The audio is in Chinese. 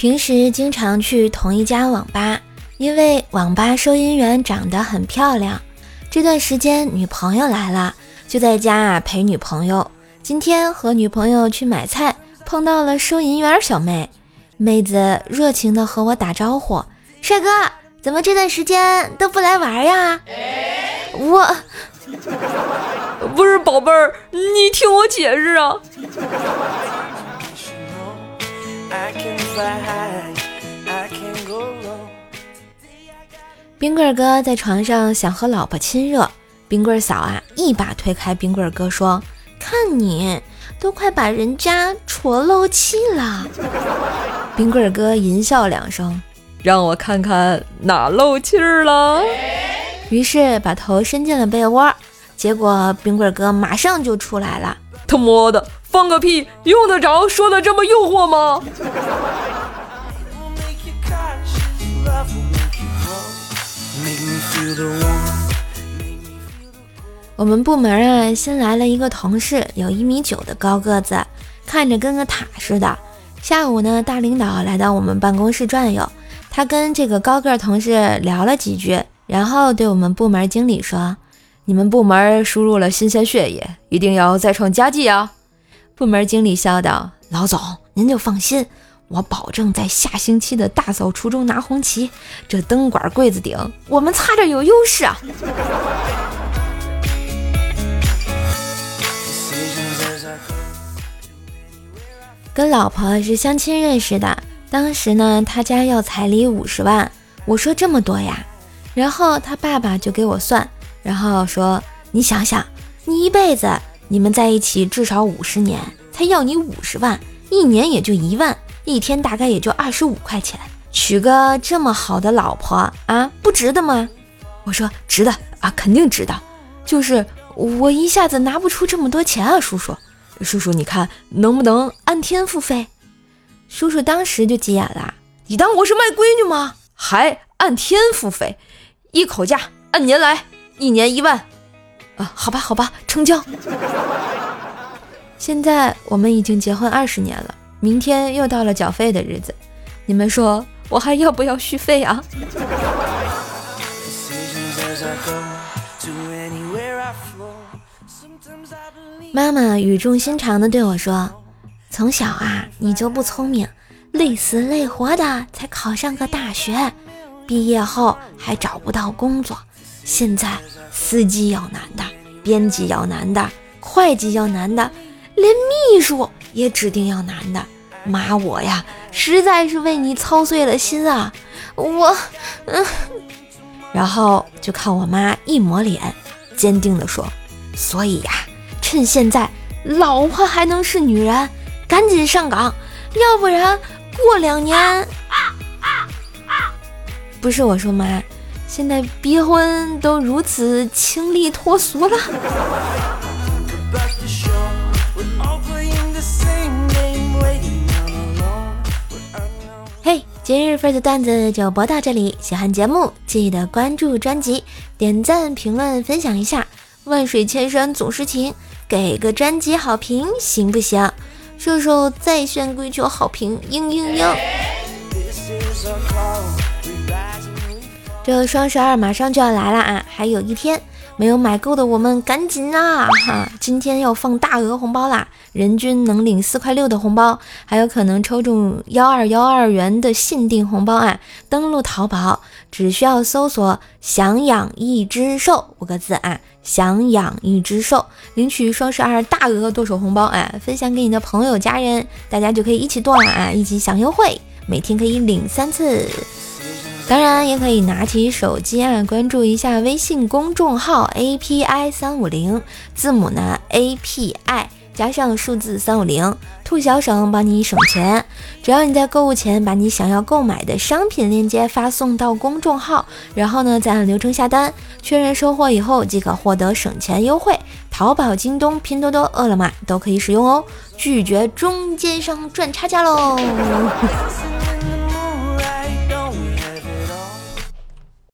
平时经常去同一家网吧，因为网吧收银员长得很漂亮。这段时间女朋友来了，就在家啊陪女朋友。今天和女朋友去买菜，碰到了收银员小妹，妹子热情的和我打招呼：“帅哥，怎么这段时间都不来玩呀？”我不是宝贝儿，你听我解释啊。冰棍哥在床上想和老婆亲热，冰棍嫂啊一把推开冰棍哥说：“看你都快把人家戳漏气了。”冰棍哥淫笑两声，让我看看哪漏气儿了。于是把头伸进了被窝，结果冰棍哥马上就出来了。他妈的！放个屁，用得着说的这么诱惑吗？我们部门啊，新来了一个同事，有一米九的高个子，看着跟个塔似的。下午呢，大领导来到我们办公室转悠，他跟这个高个同事聊了几句，然后对我们部门经理说：“你们部门输入了新鲜血液，一定要再创佳绩啊！”部门经理笑道：“老总，您就放心，我保证在下星期的大扫除中拿红旗。这灯管柜子顶，我们擦着有优势啊！”跟老婆是相亲认识的，当时呢，他家要彩礼五十万，我说这么多呀，然后他爸爸就给我算，然后说：“你想想，你一辈子。”你们在一起至少五十年，才要你五十万，一年也就一万，一天大概也就二十五块钱，娶个这么好的老婆啊，不值得吗？我说值得啊，肯定值得，就是我一下子拿不出这么多钱啊，叔叔，叔叔你看能不能按天付费？叔叔当时就急眼了，你当我是卖闺女吗？还按天付费？一口价按年来，一年一万。啊，好吧，好吧，成交。现在我们已经结婚二十年了，明天又到了缴费的日子，你们说我还要不要续费啊？妈妈语重心长的对我说：“从小啊，你就不聪明，累死累活的才考上个大学，毕业后还找不到工作，现在。”司机有难的，编辑要男的，会计要男的，连秘书也指定要男的。妈，我呀，实在是为你操碎了心啊！我，嗯，然后就看我妈一抹脸，坚定地说：“所以呀，趁现在老婆还能是女人，赶紧上岗，要不然过两年……啊啊啊不是我说妈。”现在逼婚都如此清丽脱俗了。嘿，今日份的段子就播到这里，喜欢节目记得关注专辑，点赞、评论、分享一下。万水千山总是情，给个专辑好评行不行？射手在线跪求好评，嘤嘤嘤。这双十二马上就要来了啊，还有一天没有买够的我们赶紧啊哈！今天要放大额红包啦，人均能领四块六的红包，还有可能抽中幺二幺二元的限定红包啊！登录淘宝只需要搜索“想养一只兽”五个字啊，“想养一只兽”，领取双十二大额剁手红包啊！分享给你的朋友家人，大家就可以一起剁了啊，一起享优惠，每天可以领三次。当然也可以拿起手机啊，关注一下微信公众号 A P I 三五零，字母呢 A P I 加上数字三五零，兔小省帮你省钱。只要你在购物前把你想要购买的商品链接发送到公众号，然后呢再按流程下单，确认收货以后即可获得省钱优惠。淘宝、京东、拼多多、饿了么都可以使用哦，拒绝中间商赚差价喽。